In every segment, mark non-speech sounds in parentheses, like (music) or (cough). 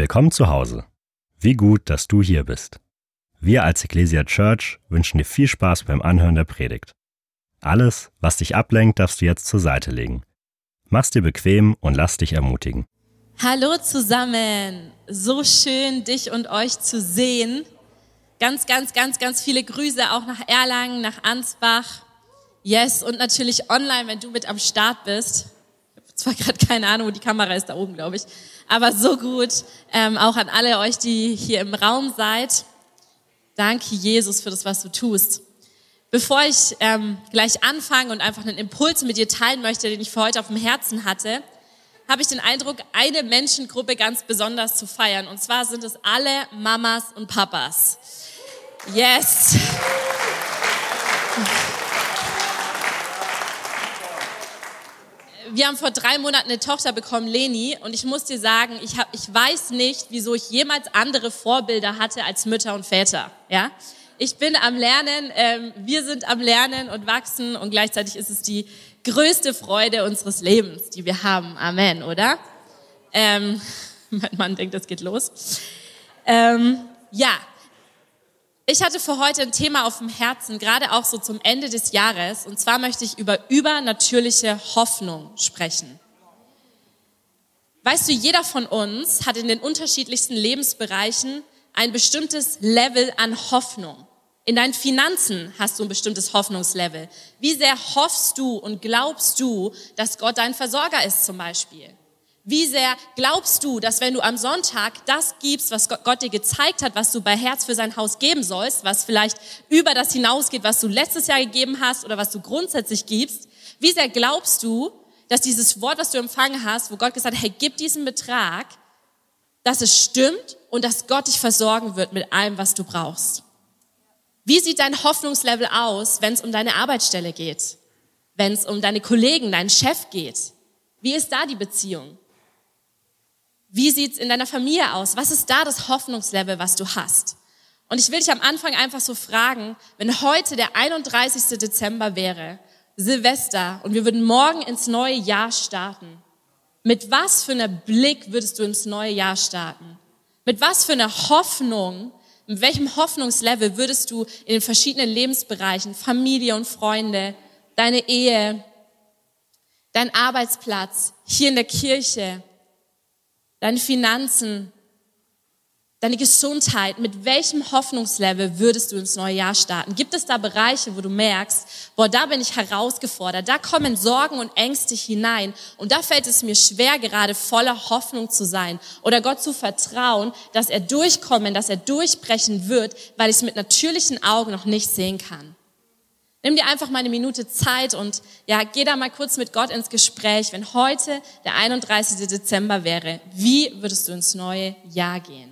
Willkommen zu Hause. Wie gut, dass du hier bist. Wir als Ecclesia Church wünschen dir viel Spaß beim Anhören der Predigt. Alles, was dich ablenkt, darfst du jetzt zur Seite legen. Mach's dir bequem und lass dich ermutigen. Hallo zusammen. So schön, dich und euch zu sehen. Ganz, ganz, ganz, ganz viele Grüße auch nach Erlangen, nach Ansbach. Yes, und natürlich online, wenn du mit am Start bist. Ich habe zwar gerade keine Ahnung, wo die Kamera ist, da oben, glaube ich. Aber so gut. Ähm, auch an alle euch, die hier im Raum seid. Danke, Jesus, für das, was du tust. Bevor ich ähm, gleich anfange und einfach einen Impuls mit dir teilen möchte, den ich für heute auf dem Herzen hatte, habe ich den Eindruck, eine Menschengruppe ganz besonders zu feiern. Und zwar sind es alle Mamas und Papas. Yes. Wir haben vor drei Monaten eine Tochter bekommen, Leni, und ich muss dir sagen, ich, hab, ich weiß nicht, wieso ich jemals andere Vorbilder hatte als Mütter und Väter. Ja, ich bin am Lernen, ähm, wir sind am Lernen und wachsen, und gleichzeitig ist es die größte Freude unseres Lebens, die wir haben. Amen, oder? Ähm, (laughs) mein Mann denkt, das geht los. Ähm, ja, ich hatte für heute ein Thema auf dem Herzen, gerade auch so zum Ende des Jahres. Und zwar möchte ich über übernatürliche Hoffnung sprechen. Weißt du, jeder von uns hat in den unterschiedlichsten Lebensbereichen ein bestimmtes Level an Hoffnung. In deinen Finanzen hast du ein bestimmtes Hoffnungslevel. Wie sehr hoffst du und glaubst du, dass Gott dein Versorger ist zum Beispiel? Wie sehr glaubst du, dass wenn du am Sonntag das gibst, was Gott dir gezeigt hat, was du bei Herz für sein Haus geben sollst, was vielleicht über das hinausgeht, was du letztes Jahr gegeben hast oder was du grundsätzlich gibst, wie sehr glaubst du, dass dieses Wort, was du empfangen hast, wo Gott gesagt hat, hey, gib diesen Betrag, dass es stimmt und dass Gott dich versorgen wird mit allem, was du brauchst? Wie sieht dein Hoffnungslevel aus, wenn es um deine Arbeitsstelle geht? Wenn es um deine Kollegen, deinen Chef geht? Wie ist da die Beziehung? Wie sieht's in deiner Familie aus? Was ist da das Hoffnungslevel, was du hast? Und ich will dich am Anfang einfach so fragen, wenn heute der 31. Dezember wäre, Silvester, und wir würden morgen ins neue Jahr starten, mit was für einer Blick würdest du ins neue Jahr starten? Mit was für einer Hoffnung, mit welchem Hoffnungslevel würdest du in den verschiedenen Lebensbereichen, Familie und Freunde, deine Ehe, dein Arbeitsplatz, hier in der Kirche, deine Finanzen, deine Gesundheit, mit welchem Hoffnungslevel würdest du ins neue Jahr starten? Gibt es da Bereiche, wo du merkst, boah, da bin ich herausgefordert, da kommen Sorgen und Ängste hinein und da fällt es mir schwer, gerade voller Hoffnung zu sein oder Gott zu vertrauen, dass er durchkommen, dass er durchbrechen wird, weil ich es mit natürlichen Augen noch nicht sehen kann. Nimm dir einfach mal eine Minute Zeit und ja, geh da mal kurz mit Gott ins Gespräch. Wenn heute der 31. Dezember wäre, wie würdest du ins neue Jahr gehen?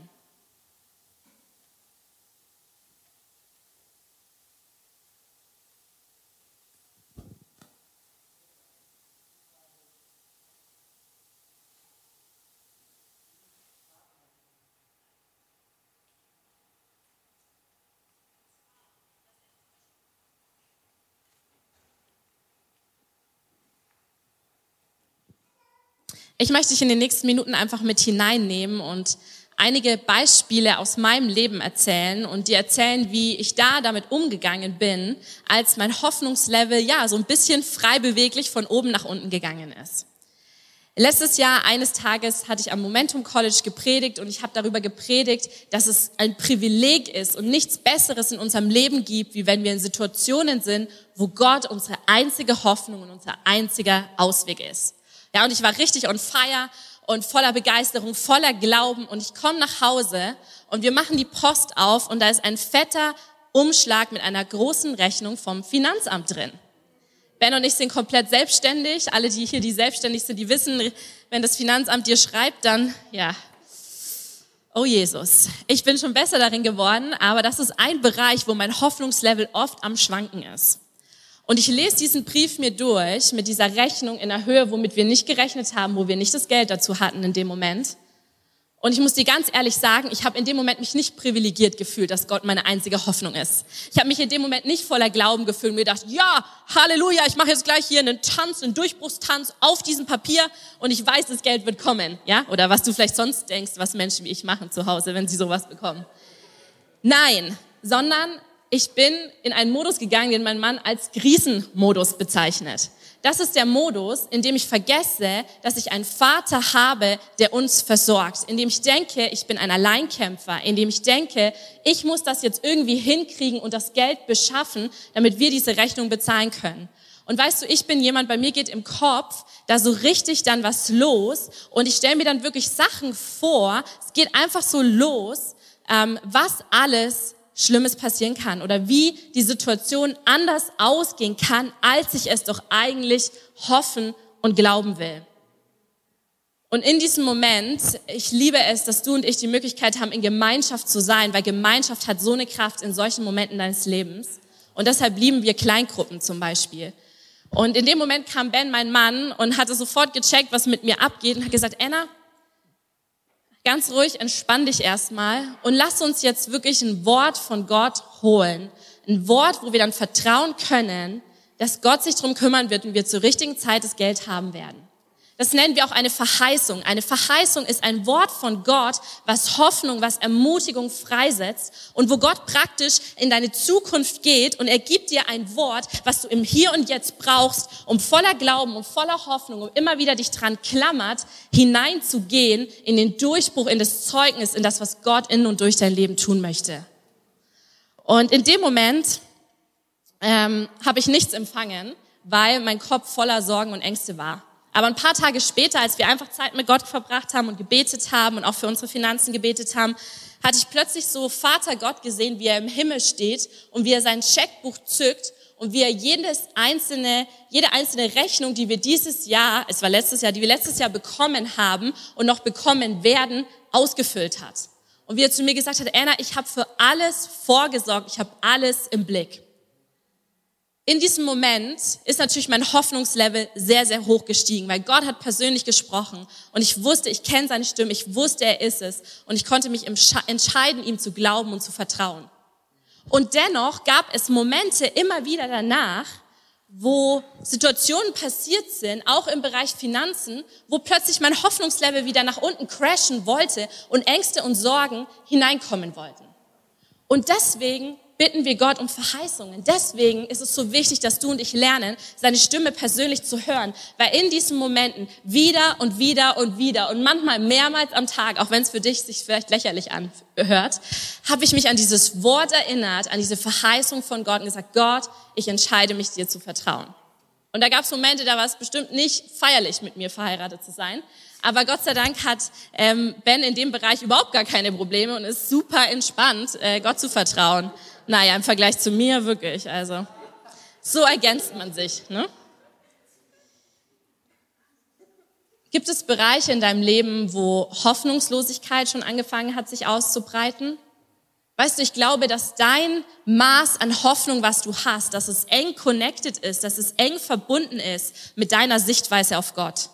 Ich möchte dich in den nächsten Minuten einfach mit hineinnehmen und einige Beispiele aus meinem Leben erzählen und dir erzählen, wie ich da damit umgegangen bin, als mein Hoffnungslevel ja so ein bisschen frei beweglich von oben nach unten gegangen ist. Letztes Jahr, eines Tages, hatte ich am Momentum College gepredigt und ich habe darüber gepredigt, dass es ein Privileg ist und nichts Besseres in unserem Leben gibt, wie wenn wir in Situationen sind, wo Gott unsere einzige Hoffnung und unser einziger Ausweg ist. Ja, und ich war richtig on fire und voller Begeisterung, voller Glauben und ich komme nach Hause und wir machen die Post auf und da ist ein fetter Umschlag mit einer großen Rechnung vom Finanzamt drin. Ben und ich sind komplett selbstständig. Alle, die hier, die selbstständig sind, die wissen, wenn das Finanzamt dir schreibt, dann, ja, oh Jesus, ich bin schon besser darin geworden, aber das ist ein Bereich, wo mein Hoffnungslevel oft am Schwanken ist. Und ich lese diesen Brief mir durch mit dieser Rechnung in einer Höhe, womit wir nicht gerechnet haben, wo wir nicht das Geld dazu hatten in dem Moment. Und ich muss dir ganz ehrlich sagen, ich habe in dem Moment mich nicht privilegiert gefühlt, dass Gott meine einzige Hoffnung ist. Ich habe mich in dem Moment nicht voller Glauben gefühlt und mir gedacht, ja, Halleluja, ich mache jetzt gleich hier einen Tanz, einen Durchbruchstanz auf diesem Papier und ich weiß, das Geld wird kommen, ja? Oder was du vielleicht sonst denkst, was Menschen wie ich machen zu Hause, wenn sie sowas bekommen. Nein, sondern ich bin in einen Modus gegangen, den mein Mann als Griesenmodus bezeichnet. Das ist der Modus, in dem ich vergesse, dass ich einen Vater habe, der uns versorgt, in dem ich denke, ich bin ein Alleinkämpfer, in dem ich denke, ich muss das jetzt irgendwie hinkriegen und das Geld beschaffen, damit wir diese Rechnung bezahlen können. Und weißt du, ich bin jemand, bei mir geht im Kopf da so richtig dann was los und ich stelle mir dann wirklich Sachen vor, es geht einfach so los, ähm, was alles Schlimmes passieren kann oder wie die Situation anders ausgehen kann, als ich es doch eigentlich hoffen und glauben will. Und in diesem Moment, ich liebe es, dass du und ich die Möglichkeit haben, in Gemeinschaft zu sein, weil Gemeinschaft hat so eine Kraft in solchen Momenten deines Lebens. Und deshalb lieben wir Kleingruppen zum Beispiel. Und in dem Moment kam Ben, mein Mann, und hatte sofort gecheckt, was mit mir abgeht und hat gesagt, Anna, ganz ruhig, entspann dich erstmal und lass uns jetzt wirklich ein Wort von Gott holen. Ein Wort, wo wir dann vertrauen können, dass Gott sich drum kümmern wird und wir zur richtigen Zeit das Geld haben werden. Das nennen wir auch eine Verheißung. Eine Verheißung ist ein Wort von Gott, was Hoffnung, was Ermutigung freisetzt und wo Gott praktisch in deine Zukunft geht und er gibt dir ein Wort, was du im Hier und Jetzt brauchst, um voller Glauben, um voller Hoffnung, um immer wieder dich dran klammert, hineinzugehen in den Durchbruch, in das Zeugnis, in das, was Gott in und durch dein Leben tun möchte. Und in dem Moment ähm, habe ich nichts empfangen, weil mein Kopf voller Sorgen und Ängste war. Aber ein paar Tage später, als wir einfach Zeit mit Gott verbracht haben und gebetet haben und auch für unsere Finanzen gebetet haben, hatte ich plötzlich so Vater Gott gesehen, wie er im Himmel steht und wie er sein Scheckbuch zückt und wie er jedes einzelne, jede einzelne Rechnung, die wir dieses Jahr, es war letztes Jahr, die wir letztes Jahr bekommen haben und noch bekommen werden, ausgefüllt hat. Und wie er zu mir gesagt hat, Anna, ich habe für alles vorgesorgt, ich habe alles im Blick in diesem Moment ist natürlich mein Hoffnungslevel sehr, sehr hoch gestiegen, weil Gott hat persönlich gesprochen und ich wusste, ich kenne seine Stimme, ich wusste, er ist es und ich konnte mich entscheiden, ihm zu glauben und zu vertrauen. Und dennoch gab es Momente immer wieder danach, wo Situationen passiert sind, auch im Bereich Finanzen, wo plötzlich mein Hoffnungslevel wieder nach unten crashen wollte und Ängste und Sorgen hineinkommen wollten. Und deswegen bitten wir Gott um Verheißungen. Deswegen ist es so wichtig, dass du und ich lernen, seine Stimme persönlich zu hören, weil in diesen Momenten wieder und wieder und wieder und manchmal mehrmals am Tag, auch wenn es für dich sich vielleicht lächerlich anhört, habe ich mich an dieses Wort erinnert, an diese Verheißung von Gott und gesagt, Gott, ich entscheide mich dir zu vertrauen. Und da gab es Momente, da war es bestimmt nicht feierlich, mit mir verheiratet zu sein. Aber Gott sei Dank hat ähm, Ben in dem Bereich überhaupt gar keine Probleme und ist super entspannt, äh, Gott zu vertrauen. Naja, im Vergleich zu mir wirklich. Also so ergänzt man sich. Ne? Gibt es Bereiche in deinem Leben, wo Hoffnungslosigkeit schon angefangen hat, sich auszubreiten? Weißt du, ich glaube, dass dein Maß an Hoffnung, was du hast, dass es eng connected ist, dass es eng verbunden ist mit deiner Sichtweise auf Gott.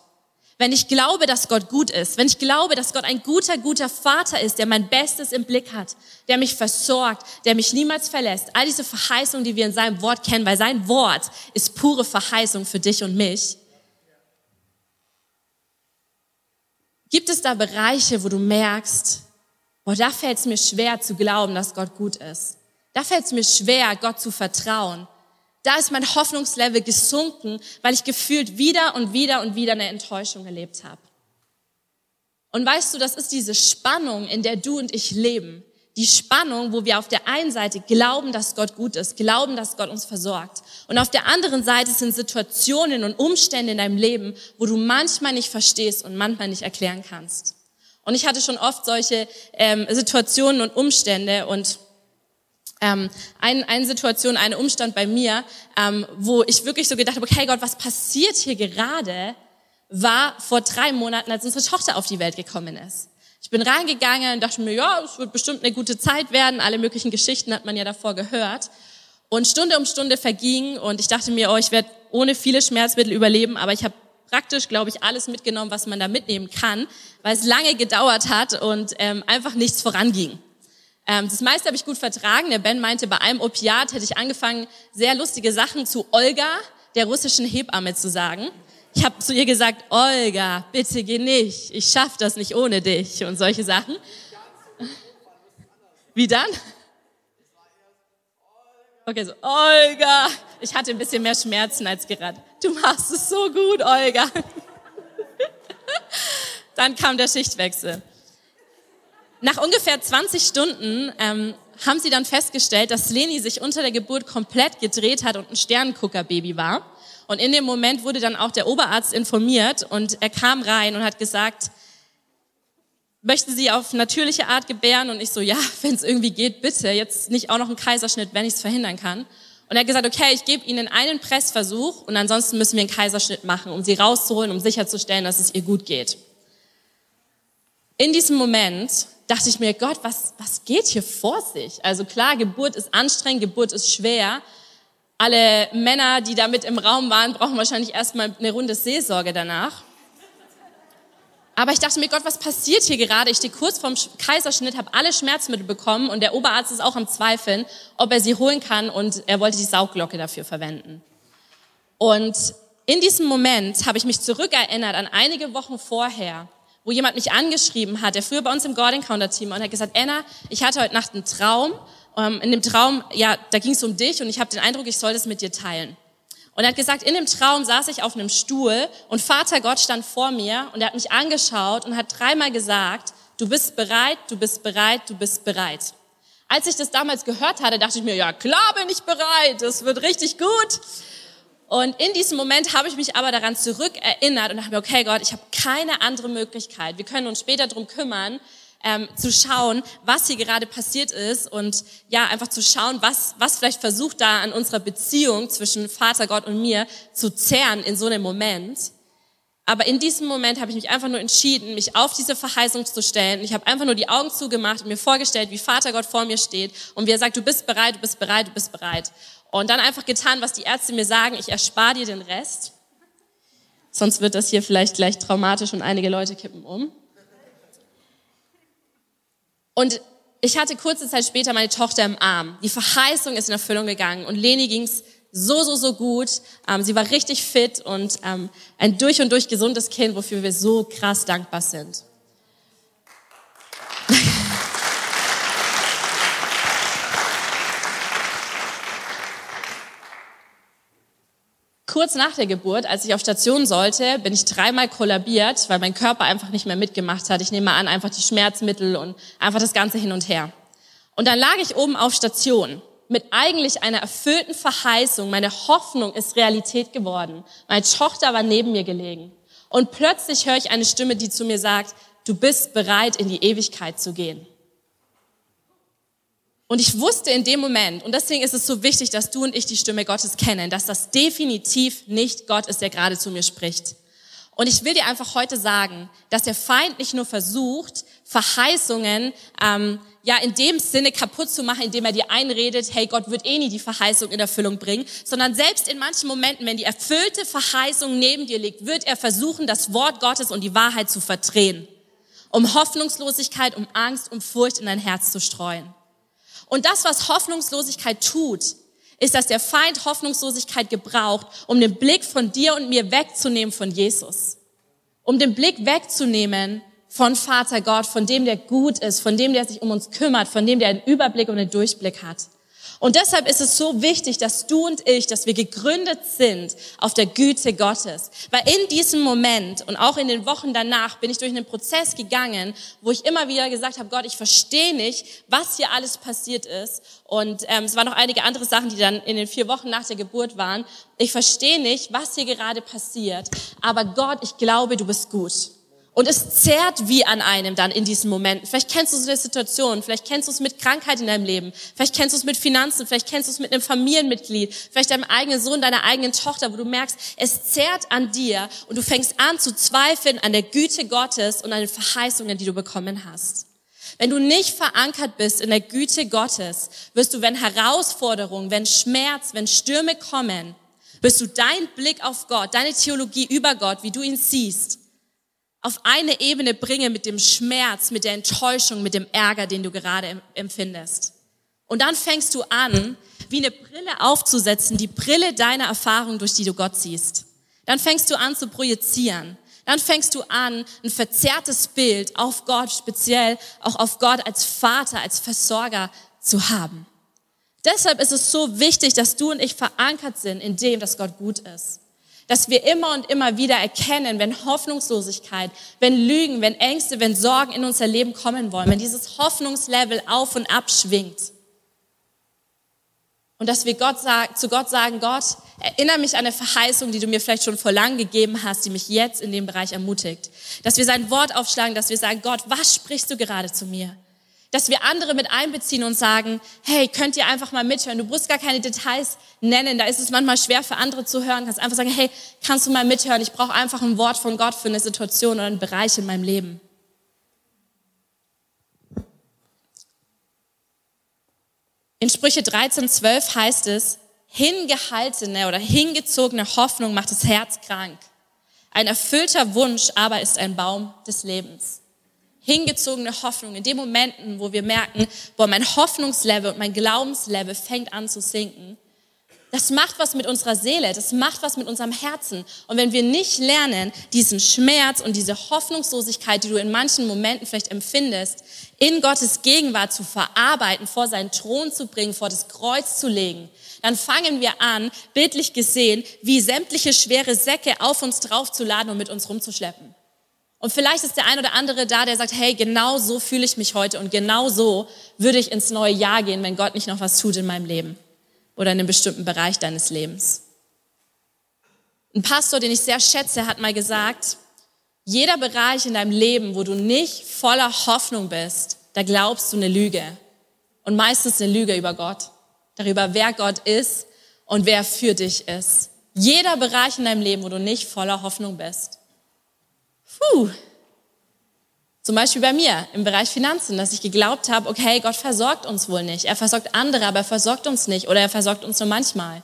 Wenn ich glaube, dass Gott gut ist, wenn ich glaube, dass Gott ein guter, guter Vater ist, der mein Bestes im Blick hat, der mich versorgt, der mich niemals verlässt, all diese Verheißungen, die wir in seinem Wort kennen, weil sein Wort ist pure Verheißung für dich und mich. Gibt es da Bereiche, wo du merkst, boah, da fällt es mir schwer zu glauben, dass Gott gut ist. Da fällt es mir schwer, Gott zu vertrauen. Da ist mein Hoffnungslevel gesunken, weil ich gefühlt wieder und wieder und wieder eine Enttäuschung erlebt habe. Und weißt du, das ist diese Spannung, in der du und ich leben. Die Spannung, wo wir auf der einen Seite glauben, dass Gott gut ist, glauben, dass Gott uns versorgt. Und auf der anderen Seite sind Situationen und Umstände in deinem Leben, wo du manchmal nicht verstehst und manchmal nicht erklären kannst. Und ich hatte schon oft solche ähm, Situationen und Umstände und ähm, ein, eine Situation, ein Umstand bei mir, ähm, wo ich wirklich so gedacht habe, okay Gott, was passiert hier gerade, war vor drei Monaten, als unsere Tochter auf die Welt gekommen ist. Ich bin reingegangen und dachte mir, ja, es wird bestimmt eine gute Zeit werden. Alle möglichen Geschichten hat man ja davor gehört. Und Stunde um Stunde verging und ich dachte mir, oh, ich werde ohne viele Schmerzmittel überleben, aber ich habe praktisch, glaube ich, alles mitgenommen, was man da mitnehmen kann, weil es lange gedauert hat und ähm, einfach nichts voranging. Ähm, das meiste habe ich gut vertragen. Der Ben meinte, bei einem Opiat hätte ich angefangen, sehr lustige Sachen zu Olga, der russischen Hebamme, zu sagen. Ich habe zu ihr gesagt, Olga, bitte geh nicht, ich schaff das nicht ohne dich und solche Sachen. Wie dann? Okay, so, Olga. Ich hatte ein bisschen mehr Schmerzen als gerade. Du machst es so gut, Olga. (laughs) Dann kam der Schichtwechsel. Nach ungefähr 20 Stunden ähm, haben sie dann festgestellt, dass Leni sich unter der Geburt komplett gedreht hat und ein Sternenguckerbaby war. Und in dem Moment wurde dann auch der Oberarzt informiert und er kam rein und hat gesagt, möchte sie auf natürliche Art gebären? Und ich so, ja, (laughs) wenn es irgendwie geht, bitte. Jetzt nicht auch noch ein Kaiserschnitt, wenn ich es verhindern kann. Und er hat gesagt, okay, ich gebe Ihnen einen Pressversuch und ansonsten müssen wir einen Kaiserschnitt machen, um sie rauszuholen, um sicherzustellen, dass es ihr gut geht. In diesem Moment dachte ich mir, Gott, was, was geht hier vor sich? Also klar, Geburt ist anstrengend, Geburt ist schwer, alle Männer, die da mit im Raum waren, brauchen wahrscheinlich erstmal eine Runde Seelsorge danach. Aber ich dachte mir, Gott, was passiert hier gerade? Ich stehe kurz vorm Kaiserschnitt, habe alle Schmerzmittel bekommen und der Oberarzt ist auch am Zweifeln, ob er sie holen kann und er wollte die Saugglocke dafür verwenden. Und in diesem Moment habe ich mich zurückerinnert an einige Wochen vorher, wo jemand mich angeschrieben hat, der früher bei uns im God Encounter Team war und hat gesagt, Anna, ich hatte heute Nacht einen Traum ähm, in dem Traum, ja, da ging es um dich und ich habe den Eindruck, ich soll das mit dir teilen. Und er hat gesagt, in dem Traum saß ich auf einem Stuhl und Vater Gott stand vor mir und er hat mich angeschaut und hat dreimal gesagt, du bist bereit, du bist bereit, du bist bereit. Als ich das damals gehört hatte, dachte ich mir, ja klar bin ich bereit, das wird richtig gut. Und in diesem Moment habe ich mich aber daran zurückerinnert und dachte mir, okay Gott, ich habe keine andere Möglichkeit. Wir können uns später drum kümmern, ähm, zu schauen, was hier gerade passiert ist und ja, einfach zu schauen, was, was vielleicht versucht da an unserer Beziehung zwischen Vater Gott und mir zu zehren in so einem Moment. Aber in diesem Moment habe ich mich einfach nur entschieden, mich auf diese Verheißung zu stellen. Ich habe einfach nur die Augen zugemacht und mir vorgestellt, wie Vater Gott vor mir steht und wie er sagt, du bist bereit, du bist bereit, du bist bereit. Und dann einfach getan, was die Ärzte mir sagen, ich erspare dir den Rest. Sonst wird das hier vielleicht gleich traumatisch und einige Leute kippen um. Und ich hatte kurze Zeit später meine Tochter im Arm. Die Verheißung ist in Erfüllung gegangen und Leni ging's so, so, so gut. Ähm, sie war richtig fit und ähm, ein durch und durch gesundes Kind, wofür wir so krass dankbar sind. (laughs) kurz nach der Geburt, als ich auf Station sollte, bin ich dreimal kollabiert, weil mein Körper einfach nicht mehr mitgemacht hat. Ich nehme an, einfach die Schmerzmittel und einfach das Ganze hin und her. Und dann lag ich oben auf Station mit eigentlich einer erfüllten Verheißung. Meine Hoffnung ist Realität geworden. Meine Tochter war neben mir gelegen. Und plötzlich höre ich eine Stimme, die zu mir sagt, du bist bereit, in die Ewigkeit zu gehen. Und ich wusste in dem Moment, und deswegen ist es so wichtig, dass du und ich die Stimme Gottes kennen, dass das definitiv nicht Gott ist, der gerade zu mir spricht. Und ich will dir einfach heute sagen, dass der Feind nicht nur versucht, Verheißungen ähm, ja in dem Sinne kaputt zu machen, indem er dir einredet, hey, Gott wird eh nie die Verheißung in Erfüllung bringen, sondern selbst in manchen Momenten, wenn die erfüllte Verheißung neben dir liegt, wird er versuchen, das Wort Gottes und die Wahrheit zu verdrehen, um Hoffnungslosigkeit, um Angst, um Furcht in dein Herz zu streuen. Und das, was Hoffnungslosigkeit tut, ist, dass der Feind Hoffnungslosigkeit gebraucht, um den Blick von dir und mir wegzunehmen von Jesus. Um den Blick wegzunehmen von Vater Gott, von dem, der gut ist, von dem, der sich um uns kümmert, von dem, der einen Überblick und einen Durchblick hat. Und deshalb ist es so wichtig, dass du und ich, dass wir gegründet sind auf der Güte Gottes. Weil in diesem Moment und auch in den Wochen danach bin ich durch einen Prozess gegangen, wo ich immer wieder gesagt habe, Gott, ich verstehe nicht, was hier alles passiert ist. Und ähm, es waren noch einige andere Sachen, die dann in den vier Wochen nach der Geburt waren. Ich verstehe nicht, was hier gerade passiert. Aber Gott, ich glaube, du bist gut. Und es zerrt wie an einem dann in diesen Momenten. Vielleicht kennst du so eine Situation, vielleicht kennst du es mit Krankheit in deinem Leben, vielleicht kennst du es mit Finanzen, vielleicht kennst du es mit einem Familienmitglied, vielleicht deinem eigenen Sohn, deiner eigenen Tochter, wo du merkst, es zerrt an dir und du fängst an zu zweifeln an der Güte Gottes und an den Verheißungen, die du bekommen hast. Wenn du nicht verankert bist in der Güte Gottes, wirst du, wenn Herausforderungen, wenn Schmerz, wenn Stürme kommen, bis du deinen Blick auf Gott, deine Theologie über Gott, wie du ihn siehst, auf eine Ebene bringe mit dem Schmerz, mit der Enttäuschung, mit dem Ärger, den du gerade empfindest. Und dann fängst du an, wie eine Brille aufzusetzen, die Brille deiner Erfahrung, durch die du Gott siehst. Dann fängst du an zu projizieren. Dann fängst du an, ein verzerrtes Bild auf Gott, speziell auch auf Gott als Vater, als Versorger zu haben. Deshalb ist es so wichtig, dass du und ich verankert sind in dem, dass Gott gut ist. Dass wir immer und immer wieder erkennen, wenn Hoffnungslosigkeit, wenn Lügen, wenn Ängste, wenn Sorgen in unser Leben kommen wollen, wenn dieses Hoffnungslevel auf und ab schwingt, und dass wir Gott sag, zu Gott sagen, Gott, erinnere mich an eine Verheißung, die du mir vielleicht schon vor lang gegeben hast, die mich jetzt in dem Bereich ermutigt. Dass wir sein Wort aufschlagen, dass wir sagen, Gott, was sprichst du gerade zu mir? Dass wir andere mit einbeziehen und sagen, hey, könnt ihr einfach mal mithören? Du musst gar keine Details nennen, da ist es manchmal schwer für andere zu hören. Du kannst einfach sagen, hey, kannst du mal mithören? Ich brauche einfach ein Wort von Gott für eine Situation oder einen Bereich in meinem Leben. In Sprüche 13, 12 heißt es, hingehaltene oder hingezogene Hoffnung macht das Herz krank. Ein erfüllter Wunsch aber ist ein Baum des Lebens. Hingezogene Hoffnung in den Momenten, wo wir merken, boah, mein Hoffnungslevel und mein Glaubenslevel fängt an zu sinken, das macht was mit unserer Seele, das macht was mit unserem Herzen. Und wenn wir nicht lernen, diesen Schmerz und diese Hoffnungslosigkeit, die du in manchen Momenten vielleicht empfindest, in Gottes Gegenwart zu verarbeiten, vor seinen Thron zu bringen, vor das Kreuz zu legen, dann fangen wir an, bildlich gesehen, wie sämtliche schwere Säcke auf uns draufzuladen und mit uns rumzuschleppen. Und vielleicht ist der ein oder andere da, der sagt, hey, genau so fühle ich mich heute und genau so würde ich ins neue Jahr gehen, wenn Gott nicht noch was tut in meinem Leben oder in einem bestimmten Bereich deines Lebens. Ein Pastor, den ich sehr schätze, hat mal gesagt, jeder Bereich in deinem Leben, wo du nicht voller Hoffnung bist, da glaubst du eine Lüge. Und meistens eine Lüge über Gott, darüber, wer Gott ist und wer für dich ist. Jeder Bereich in deinem Leben, wo du nicht voller Hoffnung bist. Puh, zum Beispiel bei mir im Bereich Finanzen, dass ich geglaubt habe, okay, Gott versorgt uns wohl nicht. Er versorgt andere, aber er versorgt uns nicht oder er versorgt uns nur manchmal.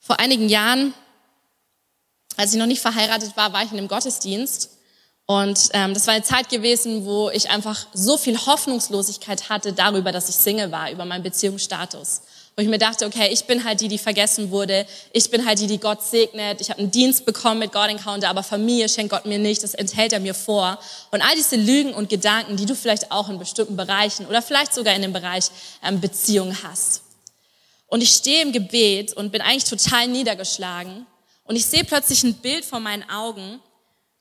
Vor einigen Jahren, als ich noch nicht verheiratet war, war ich in einem Gottesdienst und ähm, das war eine Zeit gewesen, wo ich einfach so viel Hoffnungslosigkeit hatte darüber, dass ich Single war, über meinen Beziehungsstatus wo ich mir dachte, okay, ich bin halt die, die vergessen wurde. Ich bin halt die, die Gott segnet. Ich habe einen Dienst bekommen mit God Encounter, aber Familie schenkt Gott mir nicht. Das enthält er mir vor. Und all diese Lügen und Gedanken, die du vielleicht auch in bestimmten Bereichen oder vielleicht sogar in dem Bereich ähm, Beziehung hast. Und ich stehe im Gebet und bin eigentlich total niedergeschlagen. Und ich sehe plötzlich ein Bild vor meinen Augen.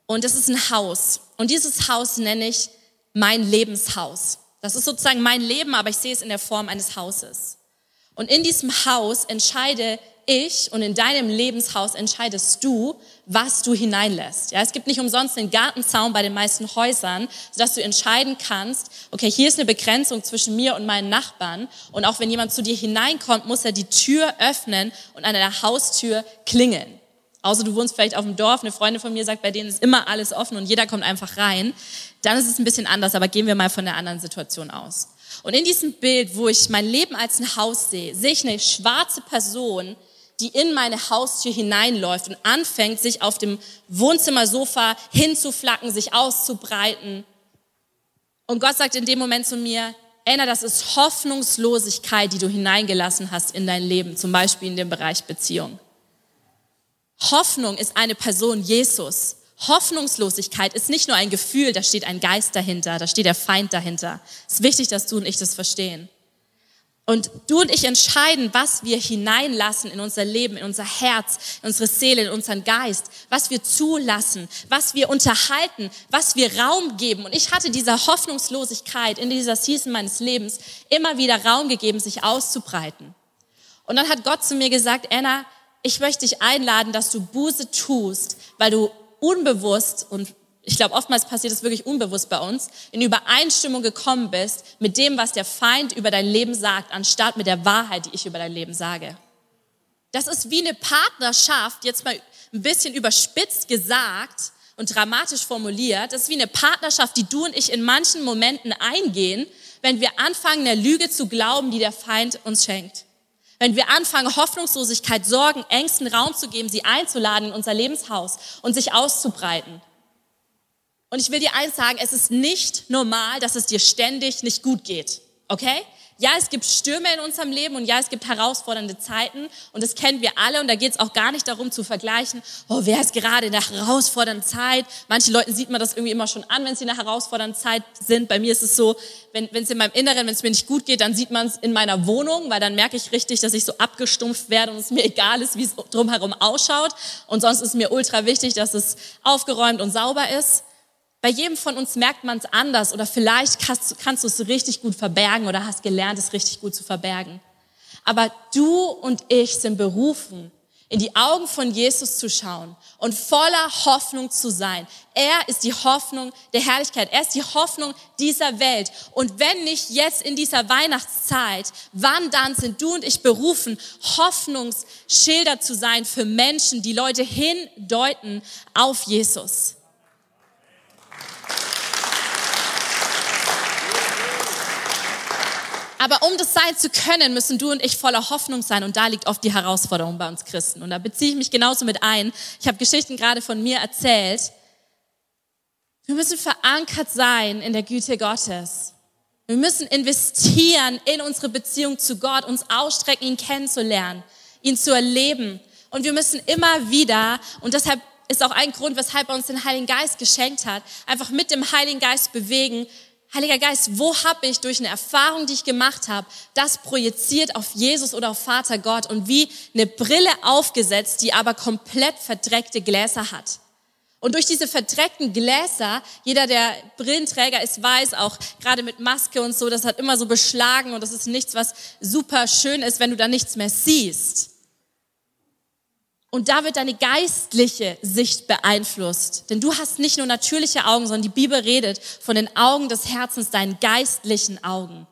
Und das ist ein Haus. Und dieses Haus nenne ich mein Lebenshaus. Das ist sozusagen mein Leben, aber ich sehe es in der Form eines Hauses. Und in diesem Haus entscheide ich und in deinem Lebenshaus entscheidest du, was du hineinlässt. Ja, es gibt nicht umsonst einen Gartenzaun bei den meisten Häusern, sodass du entscheiden kannst, okay, hier ist eine Begrenzung zwischen mir und meinen Nachbarn und auch wenn jemand zu dir hineinkommt, muss er die Tür öffnen und an der Haustür klingeln. Außer du wohnst vielleicht auf dem Dorf, eine Freundin von mir sagt, bei denen ist immer alles offen und jeder kommt einfach rein. Dann ist es ein bisschen anders, aber gehen wir mal von der anderen Situation aus. Und in diesem Bild, wo ich mein Leben als ein Haus sehe, sehe ich eine schwarze Person, die in meine Haustür hineinläuft und anfängt, sich auf dem Wohnzimmersofa hinzuflacken, sich auszubreiten. Und Gott sagt in dem Moment zu mir, Anna, das ist Hoffnungslosigkeit, die du hineingelassen hast in dein Leben, zum Beispiel in dem Bereich Beziehung. Hoffnung ist eine Person, Jesus. Hoffnungslosigkeit ist nicht nur ein Gefühl, da steht ein Geist dahinter, da steht der Feind dahinter. Es ist wichtig, dass du und ich das verstehen. Und du und ich entscheiden, was wir hineinlassen in unser Leben, in unser Herz, in unsere Seele, in unseren Geist, was wir zulassen, was wir unterhalten, was wir Raum geben. Und ich hatte dieser Hoffnungslosigkeit in dieser Season meines Lebens immer wieder Raum gegeben, sich auszubreiten. Und dann hat Gott zu mir gesagt, Anna, ich möchte dich einladen, dass du Buße tust, weil du unbewusst und ich glaube, oftmals passiert es wirklich unbewusst bei uns, in Übereinstimmung gekommen bist mit dem, was der Feind über dein Leben sagt, anstatt mit der Wahrheit, die ich über dein Leben sage. Das ist wie eine Partnerschaft, jetzt mal ein bisschen überspitzt gesagt und dramatisch formuliert. Das ist wie eine Partnerschaft, die du und ich in manchen Momenten eingehen, wenn wir anfangen, der Lüge zu glauben, die der Feind uns schenkt. Wenn wir anfangen, Hoffnungslosigkeit, Sorgen, Ängsten Raum zu geben, sie einzuladen in unser Lebenshaus und sich auszubreiten. Und ich will dir eins sagen, es ist nicht normal, dass es dir ständig nicht gut geht. Okay? Ja, es gibt Stürme in unserem Leben und ja, es gibt herausfordernde Zeiten und das kennen wir alle und da geht es auch gar nicht darum zu vergleichen, oh, wer ist gerade in der herausfordernden Zeit. Manche Leuten sieht man das irgendwie immer schon an, wenn sie in der herausfordernden Zeit sind. Bei mir ist es so, wenn es in meinem Inneren, wenn es mir nicht gut geht, dann sieht man es in meiner Wohnung, weil dann merke ich richtig, dass ich so abgestumpft werde und es mir egal ist, wie es drumherum ausschaut. Und sonst ist mir ultra wichtig, dass es aufgeräumt und sauber ist. Bei jedem von uns merkt man es anders oder vielleicht kannst, kannst du es richtig gut verbergen oder hast gelernt, es richtig gut zu verbergen. Aber du und ich sind berufen, in die Augen von Jesus zu schauen und voller Hoffnung zu sein. Er ist die Hoffnung der Herrlichkeit. Er ist die Hoffnung dieser Welt. Und wenn nicht jetzt in dieser Weihnachtszeit, wann dann sind du und ich berufen, Hoffnungsschilder zu sein für Menschen, die Leute hindeuten auf Jesus. Aber um das sein zu können, müssen du und ich voller Hoffnung sein. Und da liegt oft die Herausforderung bei uns Christen. Und da beziehe ich mich genauso mit ein. Ich habe Geschichten gerade von mir erzählt. Wir müssen verankert sein in der Güte Gottes. Wir müssen investieren in unsere Beziehung zu Gott, uns ausstrecken, ihn kennenzulernen, ihn zu erleben. Und wir müssen immer wieder, und deshalb ist auch ein Grund, weshalb er uns den Heiligen Geist geschenkt hat, einfach mit dem Heiligen Geist bewegen, Heiliger Geist, wo habe ich durch eine Erfahrung, die ich gemacht habe, das projiziert auf Jesus oder auf Vater Gott und wie eine Brille aufgesetzt, die aber komplett verdreckte Gläser hat. Und durch diese verdreckten Gläser, jeder, der Brillenträger ist, weiß auch, gerade mit Maske und so, das hat immer so beschlagen und das ist nichts, was super schön ist, wenn du da nichts mehr siehst. Und da wird deine geistliche Sicht beeinflusst. Denn du hast nicht nur natürliche Augen, sondern die Bibel redet von den Augen des Herzens, deinen geistlichen Augen.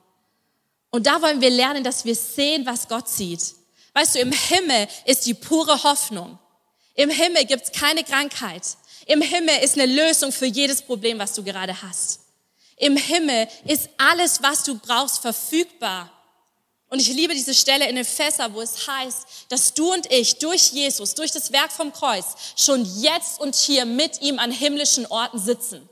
Und da wollen wir lernen, dass wir sehen, was Gott sieht. Weißt du, im Himmel ist die pure Hoffnung. Im Himmel gibt's keine Krankheit. Im Himmel ist eine Lösung für jedes Problem, was du gerade hast. Im Himmel ist alles, was du brauchst, verfügbar. Und ich liebe diese Stelle in Epheser, wo es heißt, dass du und ich durch Jesus, durch das Werk vom Kreuz, schon jetzt und hier mit ihm an himmlischen Orten sitzen.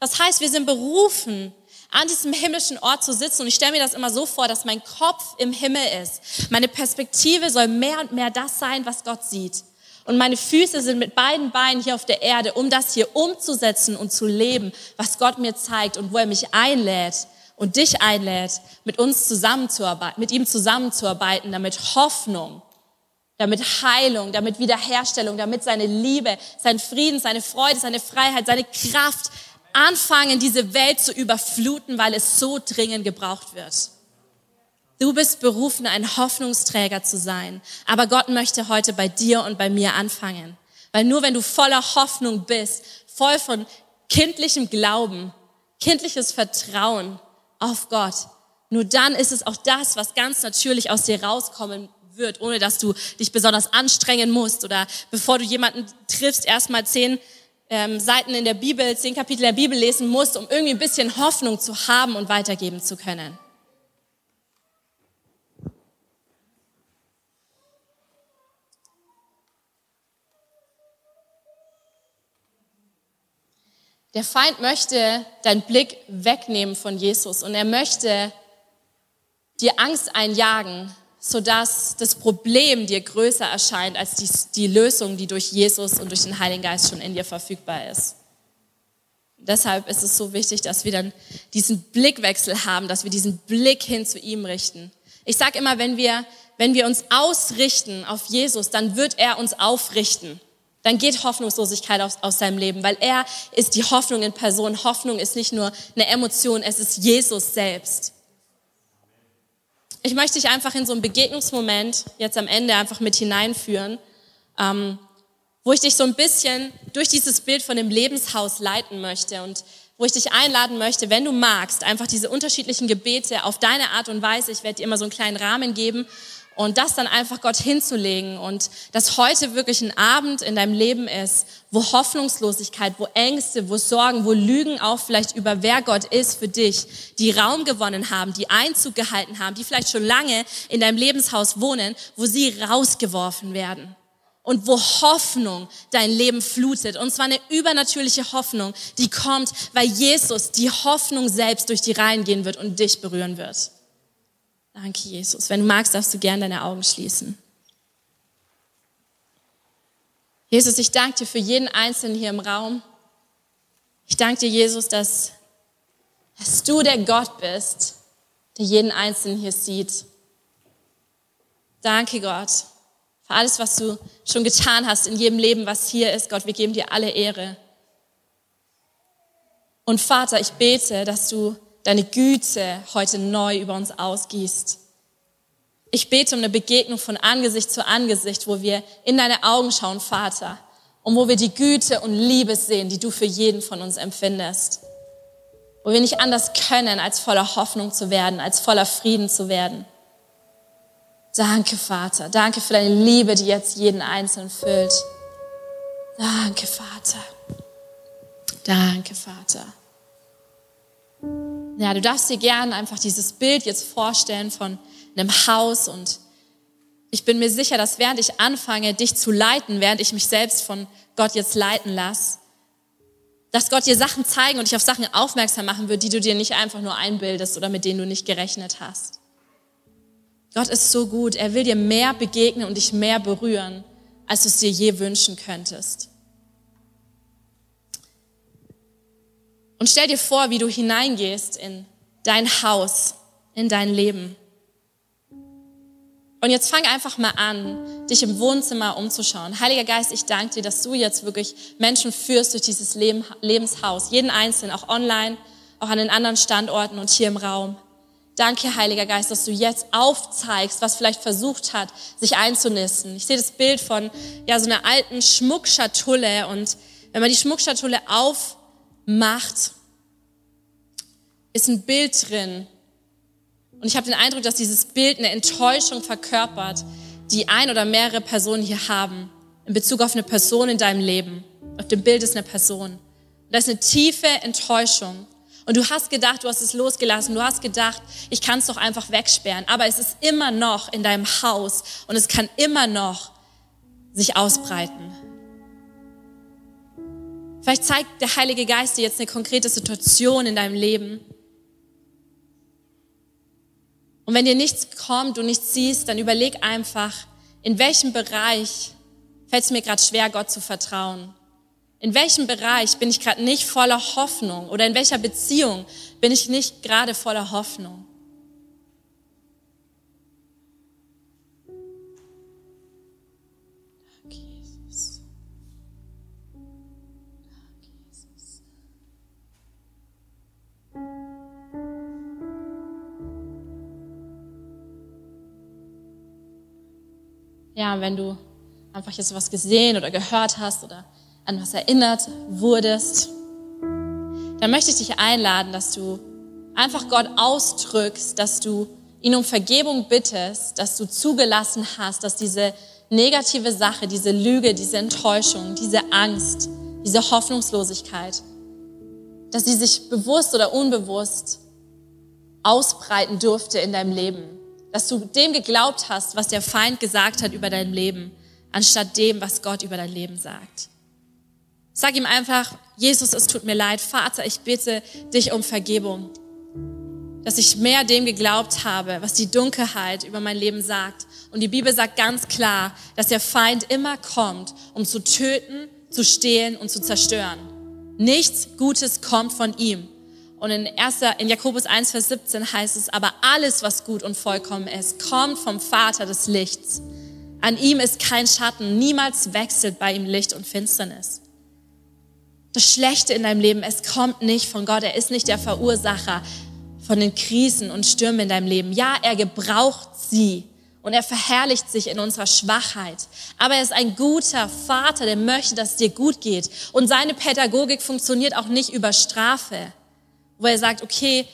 Das heißt, wir sind berufen, an diesem himmlischen Ort zu sitzen. Und ich stelle mir das immer so vor, dass mein Kopf im Himmel ist. Meine Perspektive soll mehr und mehr das sein, was Gott sieht. Und meine Füße sind mit beiden Beinen hier auf der Erde, um das hier umzusetzen und zu leben, was Gott mir zeigt und wo er mich einlädt, und dich einlädt, mit uns zusammenzuarbeiten, mit ihm zusammenzuarbeiten, damit Hoffnung, damit Heilung, damit Wiederherstellung, damit seine Liebe, sein Frieden, seine Freude, seine Freiheit, seine Kraft anfangen, diese Welt zu überfluten, weil es so dringend gebraucht wird. Du bist berufen, ein Hoffnungsträger zu sein. Aber Gott möchte heute bei dir und bei mir anfangen. Weil nur wenn du voller Hoffnung bist, voll von kindlichem Glauben, kindliches Vertrauen, auf Gott. Nur dann ist es auch das, was ganz natürlich aus dir rauskommen wird, ohne dass du dich besonders anstrengen musst oder bevor du jemanden triffst, erstmal zehn ähm, Seiten in der Bibel, zehn Kapitel der Bibel lesen musst, um irgendwie ein bisschen Hoffnung zu haben und weitergeben zu können. Der Feind möchte deinen Blick wegnehmen von Jesus und er möchte dir Angst einjagen, sodass das Problem dir größer erscheint als die, die Lösung, die durch Jesus und durch den Heiligen Geist schon in dir verfügbar ist. Deshalb ist es so wichtig, dass wir dann diesen Blickwechsel haben, dass wir diesen Blick hin zu ihm richten. Ich sage immer, wenn wir, wenn wir uns ausrichten auf Jesus, dann wird er uns aufrichten dann geht Hoffnungslosigkeit aus, aus seinem Leben, weil er ist die Hoffnung in Person. Hoffnung ist nicht nur eine Emotion, es ist Jesus selbst. Ich möchte dich einfach in so einen Begegnungsmoment jetzt am Ende einfach mit hineinführen, ähm, wo ich dich so ein bisschen durch dieses Bild von dem Lebenshaus leiten möchte und wo ich dich einladen möchte, wenn du magst, einfach diese unterschiedlichen Gebete auf deine Art und Weise, ich werde dir immer so einen kleinen Rahmen geben und das dann einfach Gott hinzulegen und dass heute wirklich ein Abend in deinem Leben ist, wo Hoffnungslosigkeit, wo Ängste, wo Sorgen, wo Lügen auch vielleicht über wer Gott ist für dich, die Raum gewonnen haben, die Einzug gehalten haben, die vielleicht schon lange in deinem Lebenshaus wohnen, wo sie rausgeworfen werden und wo Hoffnung dein Leben flutet. Und zwar eine übernatürliche Hoffnung, die kommt, weil Jesus die Hoffnung selbst durch die Reihen gehen wird und dich berühren wird. Danke, Jesus. Wenn du magst, darfst du gern deine Augen schließen. Jesus, ich danke dir für jeden Einzelnen hier im Raum. Ich danke dir, Jesus, dass, dass du der Gott bist, der jeden Einzelnen hier sieht. Danke, Gott, für alles, was du schon getan hast in jedem Leben, was hier ist. Gott, wir geben dir alle Ehre. Und Vater, ich bete, dass du deine Güte heute neu über uns ausgießt. Ich bete um eine Begegnung von Angesicht zu Angesicht, wo wir in deine Augen schauen, Vater, und wo wir die Güte und Liebe sehen, die du für jeden von uns empfindest. Wo wir nicht anders können, als voller Hoffnung zu werden, als voller Frieden zu werden. Danke, Vater. Danke für deine Liebe, die jetzt jeden Einzelnen füllt. Danke, Vater. Danke, Vater. Ja, du darfst dir gerne einfach dieses Bild jetzt vorstellen von einem Haus und ich bin mir sicher, dass während ich anfange, dich zu leiten, während ich mich selbst von Gott jetzt leiten lasse, dass Gott dir Sachen zeigen und dich auf Sachen aufmerksam machen wird, die du dir nicht einfach nur einbildest oder mit denen du nicht gerechnet hast. Gott ist so gut. Er will dir mehr begegnen und dich mehr berühren, als du es dir je wünschen könntest. Und stell dir vor, wie du hineingehst in dein Haus, in dein Leben. Und jetzt fang einfach mal an, dich im Wohnzimmer umzuschauen. Heiliger Geist, ich danke dir, dass du jetzt wirklich Menschen führst durch dieses Leben, Lebenshaus, jeden Einzelnen, auch online, auch an den anderen Standorten und hier im Raum. Danke, Heiliger Geist, dass du jetzt aufzeigst, was vielleicht versucht hat, sich einzunisten. Ich sehe das Bild von ja so einer alten Schmuckschatulle und wenn man die Schmuckschatulle auf macht, ist ein Bild drin. Und ich habe den Eindruck, dass dieses Bild eine Enttäuschung verkörpert, die ein oder mehrere Personen hier haben, in Bezug auf eine Person in deinem Leben. Auf dem Bild ist eine Person. Und da ist eine tiefe Enttäuschung. Und du hast gedacht, du hast es losgelassen, du hast gedacht, ich kann es doch einfach wegsperren. Aber es ist immer noch in deinem Haus und es kann immer noch sich ausbreiten. Vielleicht zeigt der Heilige Geist dir jetzt eine konkrete Situation in deinem Leben. Und wenn dir nichts kommt, du nichts siehst, dann überleg einfach, in welchem Bereich fällt es mir gerade schwer, Gott zu vertrauen. In welchem Bereich bin ich gerade nicht voller Hoffnung oder in welcher Beziehung bin ich nicht gerade voller Hoffnung? Ja, wenn du einfach jetzt was gesehen oder gehört hast oder an was erinnert wurdest, dann möchte ich dich einladen, dass du einfach Gott ausdrückst, dass du ihn um Vergebung bittest, dass du zugelassen hast, dass diese negative Sache, diese Lüge, diese Enttäuschung, diese Angst, diese Hoffnungslosigkeit, dass sie sich bewusst oder unbewusst ausbreiten durfte in deinem Leben dass du dem geglaubt hast, was der Feind gesagt hat über dein Leben, anstatt dem, was Gott über dein Leben sagt. Sag ihm einfach, Jesus, es tut mir leid, Vater, ich bitte dich um Vergebung, dass ich mehr dem geglaubt habe, was die Dunkelheit über mein Leben sagt. Und die Bibel sagt ganz klar, dass der Feind immer kommt, um zu töten, zu stehlen und zu zerstören. Nichts Gutes kommt von ihm. Und in, 1, in Jakobus 1, Vers 17 heißt es, aber alles, was gut und vollkommen ist, kommt vom Vater des Lichts. An ihm ist kein Schatten, niemals wechselt bei ihm Licht und Finsternis. Das Schlechte in deinem Leben, es kommt nicht von Gott, er ist nicht der Verursacher von den Krisen und Stürmen in deinem Leben. Ja, er gebraucht sie und er verherrlicht sich in unserer Schwachheit. Aber er ist ein guter Vater, der möchte, dass es dir gut geht. Und seine Pädagogik funktioniert auch nicht über Strafe wo er sagt, okay,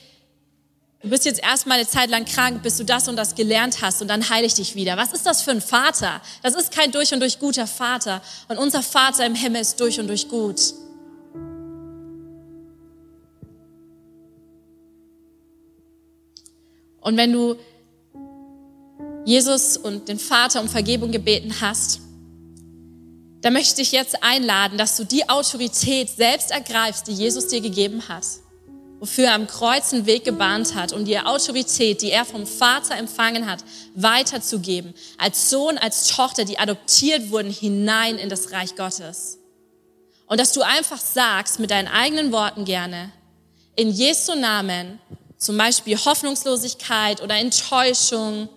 Du bist jetzt erstmal eine Zeit lang krank, bis du das und das gelernt hast und dann heile ich dich wieder. Was ist das für ein Vater? Das ist kein durch und durch guter Vater. Und unser Vater im Himmel ist durch und durch gut. Und wenn du Jesus und den Vater um Vergebung gebeten hast, dann möchte ich dich jetzt einladen, dass du die Autorität selbst ergreifst, die Jesus dir gegeben hat, wofür er am Kreuz einen Weg gebahnt hat, um die Autorität, die er vom Vater empfangen hat, weiterzugeben, als Sohn, als Tochter, die adoptiert wurden, hinein in das Reich Gottes. Und dass du einfach sagst, mit deinen eigenen Worten gerne, in Jesu Namen, zum Beispiel Hoffnungslosigkeit oder Enttäuschung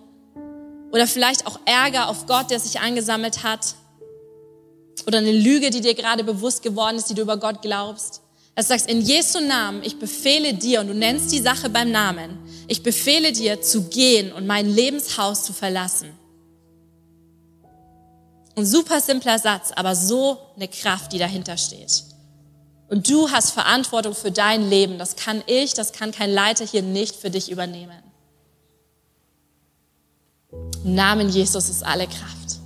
oder vielleicht auch Ärger auf Gott, der sich angesammelt hat, oder eine Lüge, die dir gerade bewusst geworden ist, die du über Gott glaubst. Dass du sagst, in Jesu Namen, ich befehle dir, und du nennst die Sache beim Namen, ich befehle dir zu gehen und mein Lebenshaus zu verlassen. Ein super simpler Satz, aber so eine Kraft, die dahinter steht. Und du hast Verantwortung für dein Leben. Das kann ich, das kann kein Leiter hier nicht für dich übernehmen. Im Namen Jesus ist alle Kraft.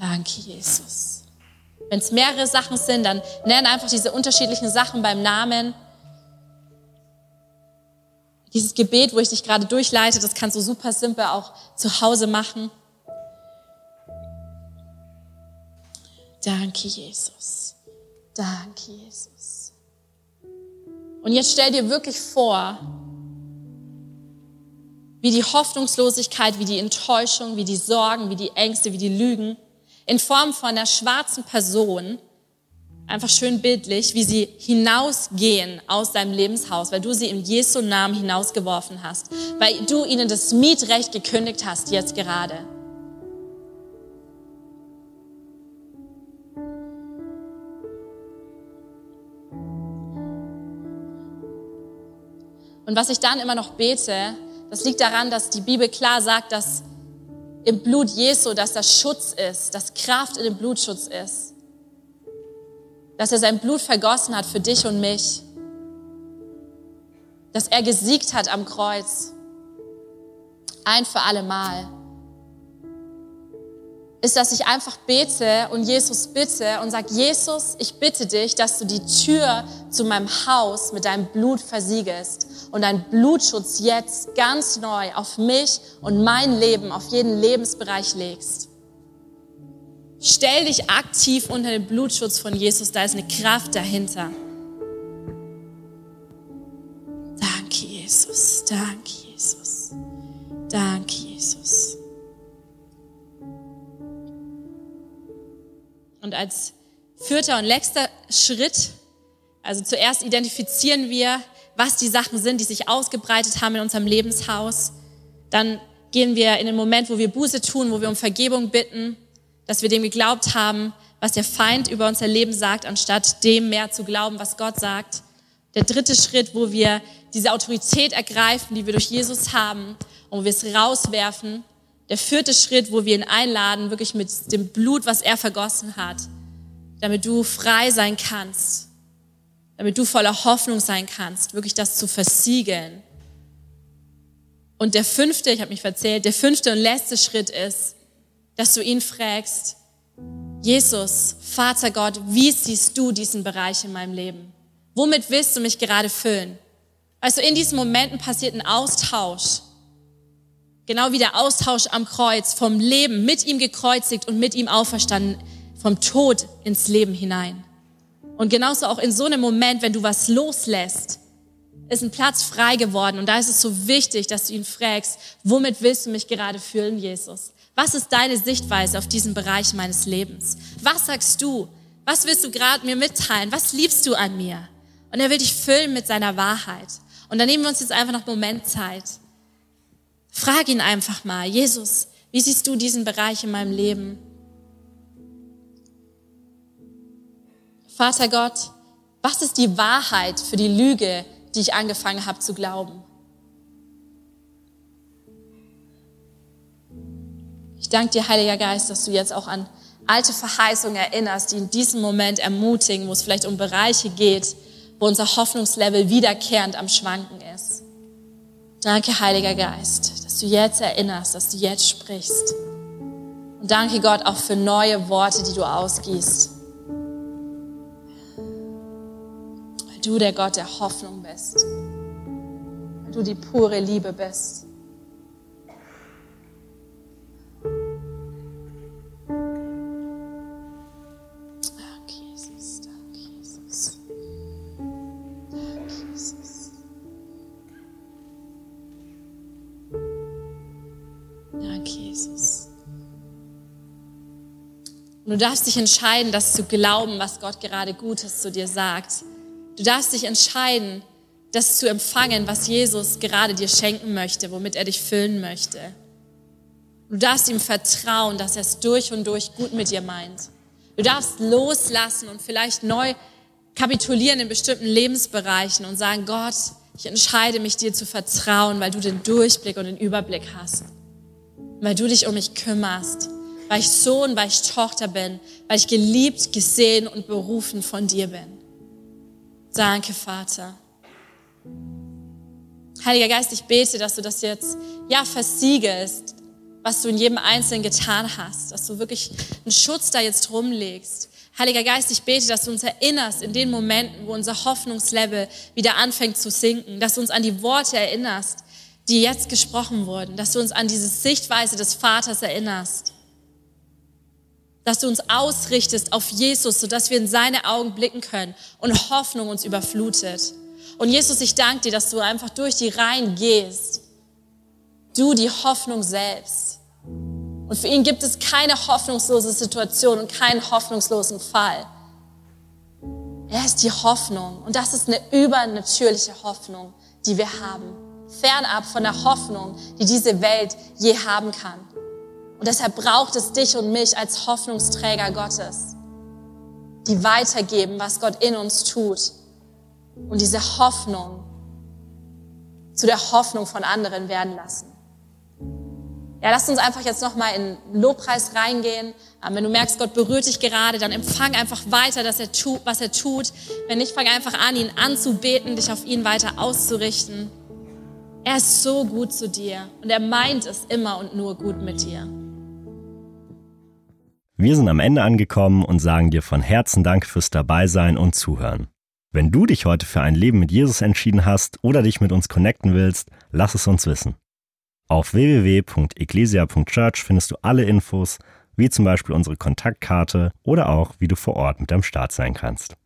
Danke, Jesus. Wenn es mehrere Sachen sind, dann nenn einfach diese unterschiedlichen Sachen beim Namen. Dieses Gebet, wo ich dich gerade durchleite, das kannst du super simpel auch zu Hause machen. Danke, Jesus. Danke, Jesus. Und jetzt stell dir wirklich vor, wie die Hoffnungslosigkeit, wie die Enttäuschung, wie die Sorgen, wie die Ängste, wie die Lügen in Form von einer schwarzen Person, einfach schön bildlich, wie sie hinausgehen aus deinem Lebenshaus, weil du sie im Jesu Namen hinausgeworfen hast, weil du ihnen das Mietrecht gekündigt hast jetzt gerade. Und was ich dann immer noch bete, das liegt daran, dass die Bibel klar sagt, dass im Blut Jesu, dass das Schutz ist, dass Kraft in dem Blutschutz ist. Dass er sein Blut vergossen hat für dich und mich. Dass er gesiegt hat am Kreuz. Ein für alle Mal ist, dass ich einfach bete und Jesus bitte und sage, Jesus, ich bitte dich, dass du die Tür zu meinem Haus mit deinem Blut versiegelst und dein Blutschutz jetzt ganz neu auf mich und mein Leben, auf jeden Lebensbereich legst. Stell dich aktiv unter den Blutschutz von Jesus, da ist eine Kraft dahinter. Danke, Jesus, danke, Jesus, danke, Jesus. Und als vierter und letzter Schritt, also zuerst identifizieren wir, was die Sachen sind, die sich ausgebreitet haben in unserem Lebenshaus. Dann gehen wir in den Moment, wo wir Buße tun, wo wir um Vergebung bitten, dass wir dem geglaubt haben, was der Feind über unser Leben sagt, anstatt dem mehr zu glauben, was Gott sagt. Der dritte Schritt, wo wir diese Autorität ergreifen, die wir durch Jesus haben und wo wir es rauswerfen der vierte Schritt, wo wir ihn einladen, wirklich mit dem Blut, was er vergossen hat, damit du frei sein kannst, damit du voller Hoffnung sein kannst, wirklich das zu versiegeln. Und der fünfte, ich habe mich verzählt, der fünfte und letzte Schritt ist, dass du ihn fragst, Jesus, Vater Gott, wie siehst du diesen Bereich in meinem Leben? Womit willst du mich gerade füllen? Also in diesen Momenten passiert ein Austausch Genau wie der Austausch am Kreuz vom Leben mit ihm gekreuzigt und mit ihm auferstanden, vom Tod ins Leben hinein. Und genauso auch in so einem Moment, wenn du was loslässt, ist ein Platz frei geworden. Und da ist es so wichtig, dass du ihn fragst, womit willst du mich gerade fühlen, Jesus? Was ist deine Sichtweise auf diesen Bereich meines Lebens? Was sagst du? Was willst du gerade mir mitteilen? Was liebst du an mir? Und er will dich füllen mit seiner Wahrheit. Und dann nehmen wir uns jetzt einfach noch Moment Zeit. Frag ihn einfach mal, Jesus, wie siehst du diesen Bereich in meinem Leben? Vater Gott, was ist die Wahrheit für die Lüge, die ich angefangen habe zu glauben? Ich danke dir, Heiliger Geist, dass du jetzt auch an alte Verheißungen erinnerst, die in diesem Moment ermutigen, wo es vielleicht um Bereiche geht, wo unser Hoffnungslevel wiederkehrend am Schwanken ist. Danke, Heiliger Geist, dass du jetzt erinnerst, dass du jetzt sprichst. Und danke Gott auch für neue Worte, die du ausgießt. Weil du der Gott der Hoffnung bist. Weil du die pure Liebe bist. Und du darfst dich entscheiden, das zu glauben, was Gott gerade Gutes zu dir sagt. Du darfst dich entscheiden, das zu empfangen, was Jesus gerade dir schenken möchte, womit er dich füllen möchte. Du darfst ihm vertrauen, dass er es durch und durch gut mit dir meint. Du darfst loslassen und vielleicht neu kapitulieren in bestimmten Lebensbereichen und sagen, Gott, ich entscheide mich dir zu vertrauen, weil du den Durchblick und den Überblick hast, weil du dich um mich kümmerst, weil ich Sohn, weil ich Tochter bin, weil ich geliebt, gesehen und berufen von dir bin. Danke, Vater. Heiliger Geist, ich bete, dass du das jetzt, ja, versiegelst, was du in jedem Einzelnen getan hast, dass du wirklich einen Schutz da jetzt rumlegst. Heiliger Geist, ich bete, dass du uns erinnerst in den Momenten, wo unser Hoffnungslevel wieder anfängt zu sinken, dass du uns an die Worte erinnerst, die jetzt gesprochen wurden, dass du uns an diese Sichtweise des Vaters erinnerst dass du uns ausrichtest auf Jesus, sodass wir in seine Augen blicken können und Hoffnung uns überflutet. Und Jesus, ich danke dir, dass du einfach durch die Reihen gehst. Du die Hoffnung selbst. Und für ihn gibt es keine hoffnungslose Situation und keinen hoffnungslosen Fall. Er ist die Hoffnung. Und das ist eine übernatürliche Hoffnung, die wir haben. Fernab von der Hoffnung, die diese Welt je haben kann. Und deshalb braucht es dich und mich als Hoffnungsträger Gottes, die weitergeben, was Gott in uns tut. Und diese Hoffnung zu der Hoffnung von anderen werden lassen. Ja, lass uns einfach jetzt nochmal in Lobpreis reingehen. Ähm, wenn du merkst, Gott berührt dich gerade, dann empfang einfach weiter, dass er tut, was er tut. Wenn nicht, fang einfach an, ihn anzubeten, dich auf ihn weiter auszurichten. Er ist so gut zu dir und er meint es immer und nur gut mit dir. Wir sind am Ende angekommen und sagen dir von Herzen Dank fürs Dabeisein und Zuhören. Wenn du dich heute für ein Leben mit Jesus entschieden hast oder dich mit uns connecten willst, lass es uns wissen. Auf www.ecclesia.church findest du alle Infos, wie zum Beispiel unsere Kontaktkarte oder auch, wie du vor Ort mit am Start sein kannst.